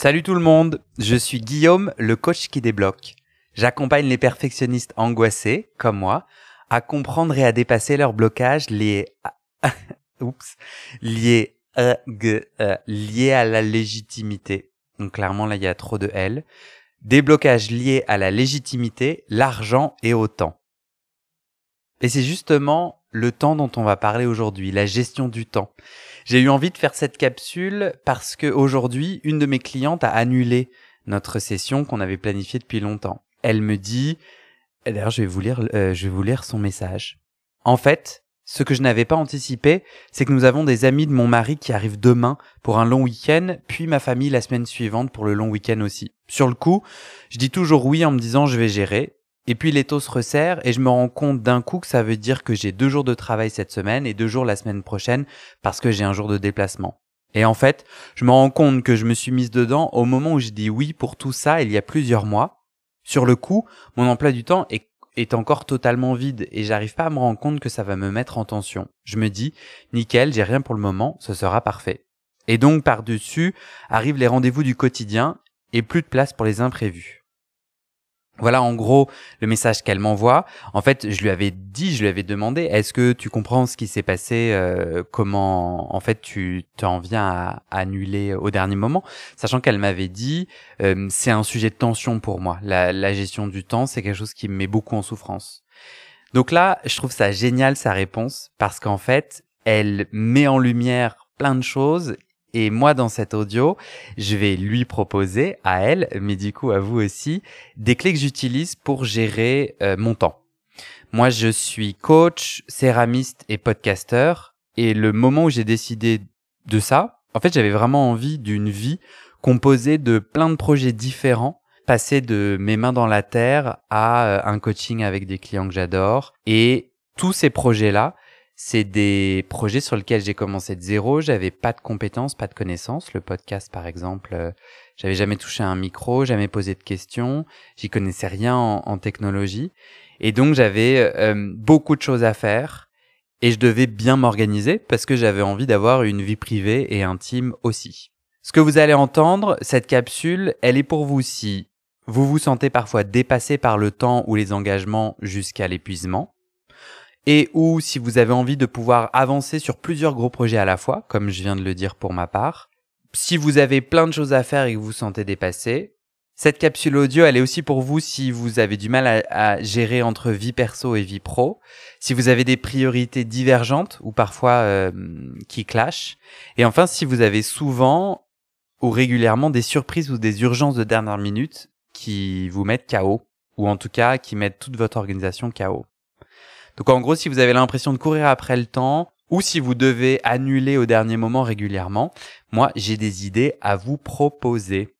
Salut tout le monde, je suis Guillaume, le coach qui débloque. J'accompagne les perfectionnistes angoissés, comme moi, à comprendre et à dépasser leurs blocages liés à... Oups, liés à, euh, liés à la légitimité. Donc clairement là il y a trop de L. Des blocages liés à la légitimité, l'argent et au temps. Et c'est justement le temps dont on va parler aujourd'hui, la gestion du temps. J'ai eu envie de faire cette capsule parce que aujourd'hui, une de mes clientes a annulé notre session qu'on avait planifiée depuis longtemps. Elle me dit, d'ailleurs, je vais vous lire, euh, je vais vous lire son message. En fait, ce que je n'avais pas anticipé, c'est que nous avons des amis de mon mari qui arrivent demain pour un long week-end, puis ma famille la semaine suivante pour le long week-end aussi. Sur le coup, je dis toujours oui en me disant je vais gérer, et puis les taux se resserrent et je me rends compte d'un coup que ça veut dire que j'ai deux jours de travail cette semaine et deux jours la semaine prochaine parce que j'ai un jour de déplacement. Et en fait, je me rends compte que je me suis mise dedans au moment où j'ai dit oui pour tout ça il y a plusieurs mois. Sur le coup, mon emploi du temps est, est encore totalement vide et j'arrive pas à me rendre compte que ça va me mettre en tension. Je me dis, nickel, j'ai rien pour le moment, ce sera parfait. Et donc par-dessus arrivent les rendez-vous du quotidien et plus de place pour les imprévus. Voilà en gros le message qu'elle m'envoie. En fait, je lui avais dit, je lui avais demandé, est-ce que tu comprends ce qui s'est passé, euh, comment en fait tu t'en viens à, annuler au dernier moment, sachant qu'elle m'avait dit, euh, c'est un sujet de tension pour moi. La, la gestion du temps, c'est quelque chose qui me met beaucoup en souffrance. Donc là, je trouve ça génial sa réponse parce qu'en fait, elle met en lumière plein de choses et moi, dans cet audio, je vais lui proposer à elle, mais du coup à vous aussi, des clés que j'utilise pour gérer euh, mon temps. Moi, je suis coach, céramiste et podcasteur. Et le moment où j'ai décidé de ça, en fait, j'avais vraiment envie d'une vie composée de plein de projets différents, passer de mes mains dans la terre à euh, un coaching avec des clients que j'adore. Et tous ces projets-là, c'est des projets sur lesquels j'ai commencé de zéro. J'avais pas de compétences, pas de connaissances. Le podcast, par exemple, euh, j'avais jamais touché un micro, jamais posé de questions. J'y connaissais rien en, technologie. Et donc, j'avais euh, beaucoup de choses à faire. Et je devais bien m'organiser parce que j'avais envie d'avoir une vie privée et intime aussi. Ce que vous allez entendre, cette capsule, elle est pour vous si vous vous sentez parfois dépassé par le temps ou les engagements jusqu'à l'épuisement et ou si vous avez envie de pouvoir avancer sur plusieurs gros projets à la fois, comme je viens de le dire pour ma part. Si vous avez plein de choses à faire et que vous vous sentez dépassé, cette capsule audio, elle est aussi pour vous si vous avez du mal à, gérer entre vie perso et vie pro, si vous avez des priorités divergentes ou parfois euh, qui clashent, et enfin si vous avez souvent ou régulièrement des surprises ou des urgences de dernière minute qui vous mettent KO, ou en tout cas qui mettent toute votre organisation KO. Donc en gros, si vous avez l'impression de courir après le temps, ou si vous devez annuler au dernier moment régulièrement, moi j'ai des idées à vous proposer.